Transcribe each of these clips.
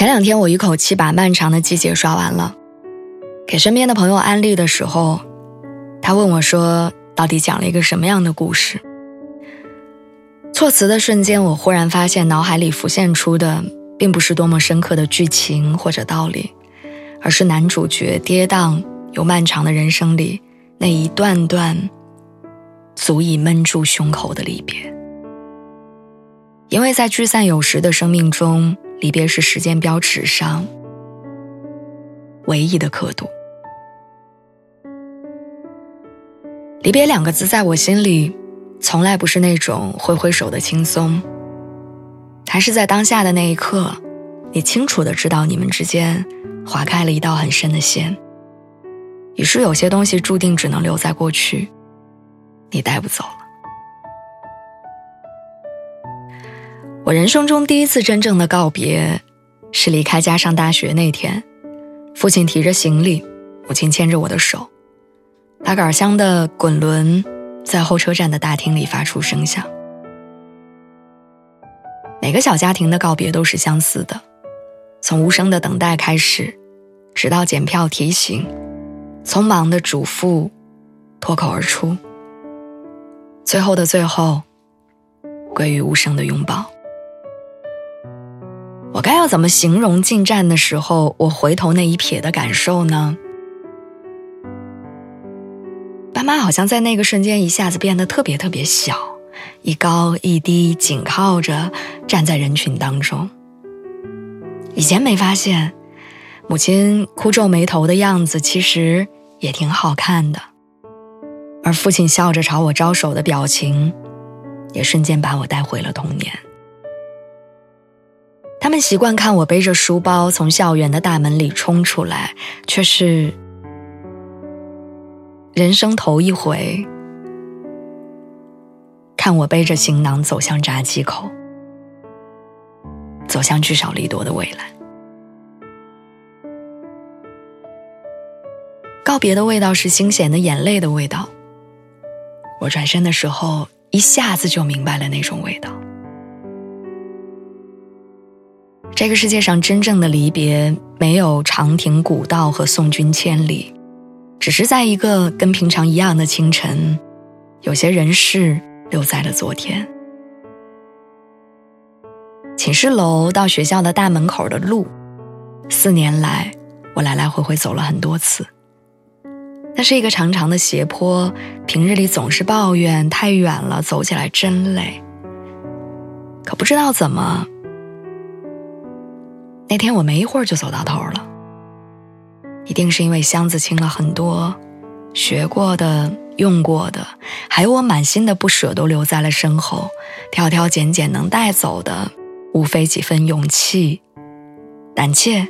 前两天我一口气把《漫长的季节》刷完了，给身边的朋友安利的时候，他问我说：“到底讲了一个什么样的故事？”措辞的瞬间，我忽然发现脑海里浮现出的并不是多么深刻的剧情或者道理，而是男主角跌宕又漫长的人生里那一段段足以闷住胸口的离别。因为在聚散有时的生命中。离别是时间标尺上唯一的刻度。离别两个字在我心里，从来不是那种挥挥手的轻松，还是在当下的那一刻，你清楚的知道你们之间划开了一道很深的线。于是有些东西注定只能留在过去，你带不走我人生中第一次真正的告别，是离开家上大学那天，父亲提着行李，母亲牵着我的手，拉杆箱的滚轮在候车站的大厅里发出声响。每个小家庭的告别都是相似的，从无声的等待开始，直到检票提醒，匆忙的嘱咐，脱口而出，最后的最后，归于无声的拥抱。我该要怎么形容进站的时候，我回头那一瞥的感受呢？爸妈好像在那个瞬间一下子变得特别特别小，一高一低，紧靠着站在人群当中。以前没发现，母亲哭皱眉头的样子其实也挺好看的，而父亲笑着朝我招手的表情，也瞬间把我带回了童年。他们习惯看我背着书包从校园的大门里冲出来，却是人生头一回看我背着行囊走向闸机口，走向聚少离多的未来。告别的味道是新鲜的眼泪的味道。我转身的时候，一下子就明白了那种味道。这个世界上真正的离别，没有长亭古道和送君千里，只是在一个跟平常一样的清晨，有些人事留在了昨天。寝室楼到学校的大门口的路，四年来我来来回回走了很多次。那是一个长长的斜坡，平日里总是抱怨太远了，走起来真累。可不知道怎么。那天我没一会儿就走到头了，一定是因为箱子轻了很多，学过的、用过的，还有我满心的不舍都留在了身后，挑挑拣拣能带走的，无非几分勇气、胆怯，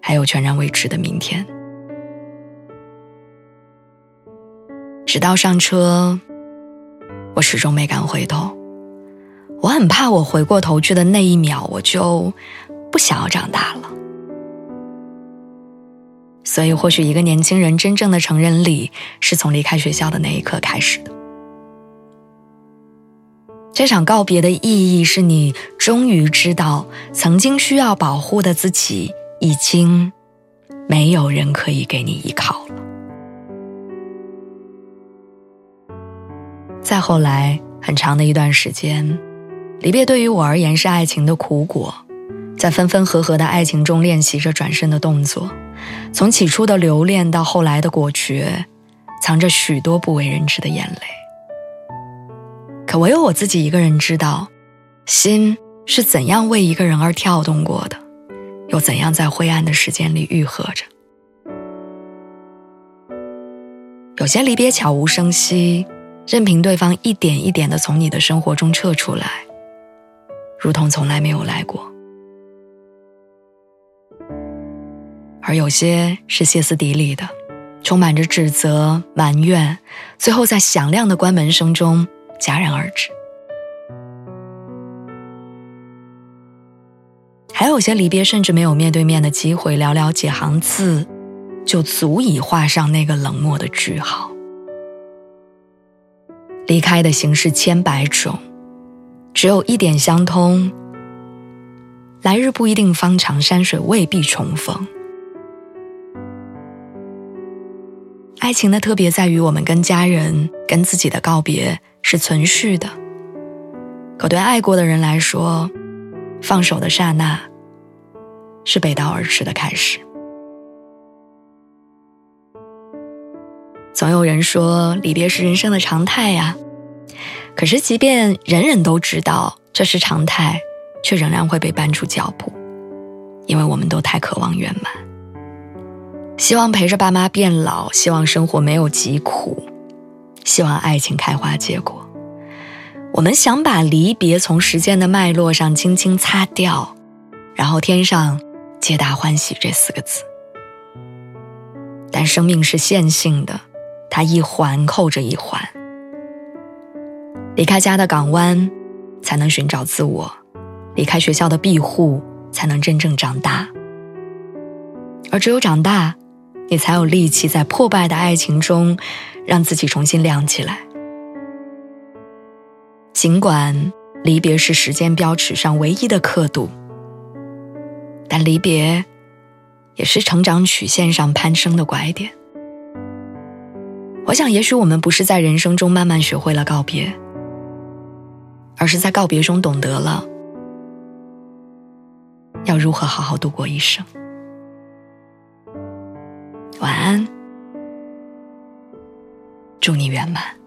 还有全然未知的明天。直到上车，我始终没敢回头，我很怕我回过头去的那一秒，我就。不想要长大了，所以或许一个年轻人真正的成人礼是从离开学校的那一刻开始的。这场告别的意义是你终于知道，曾经需要保护的自己已经没有人可以给你依靠了。再后来，很长的一段时间，离别对于我而言是爱情的苦果。在分分合合的爱情中练习着转身的动作，从起初的留恋到后来的果决，藏着许多不为人知的眼泪。可唯有我自己一个人知道，心是怎样为一个人而跳动过的，又怎样在灰暗的时间里愈合着。有些离别悄无声息，任凭对方一点一点的从你的生活中撤出来。如同从来没有来过；而有些是歇斯底里的，充满着指责、埋怨，最后在响亮的关门声中戛然而止。还有些离别，甚至没有面对面的机会，寥寥几行字，就足以画上那个冷漠的句号。离开的形式千百种，只有一点相通：来日不一定方长，山水未必重逢。爱情的特别在于，我们跟家人、跟自己的告别是存续的。可对爱过的人来说，放手的刹那。是背道而驰的开始。总有人说离别是人生的常态呀，可是即便人人都知道这是常态，却仍然会被绊住脚步，因为我们都太渴望圆满，希望陪着爸妈变老，希望生活没有疾苦，希望爱情开花结果。我们想把离别从时间的脉络上轻轻擦掉，然后添上。皆大欢喜这四个字，但生命是线性的，它一环扣着一环。离开家的港湾，才能寻找自我；离开学校的庇护，才能真正长大。而只有长大，你才有力气在破败的爱情中，让自己重新亮起来。尽管离别是时间标尺上唯一的刻度。但离别，也是成长曲线上攀升的拐点。我想，也许我们不是在人生中慢慢学会了告别，而是在告别中懂得了要如何好好度过一生。祝你圆满。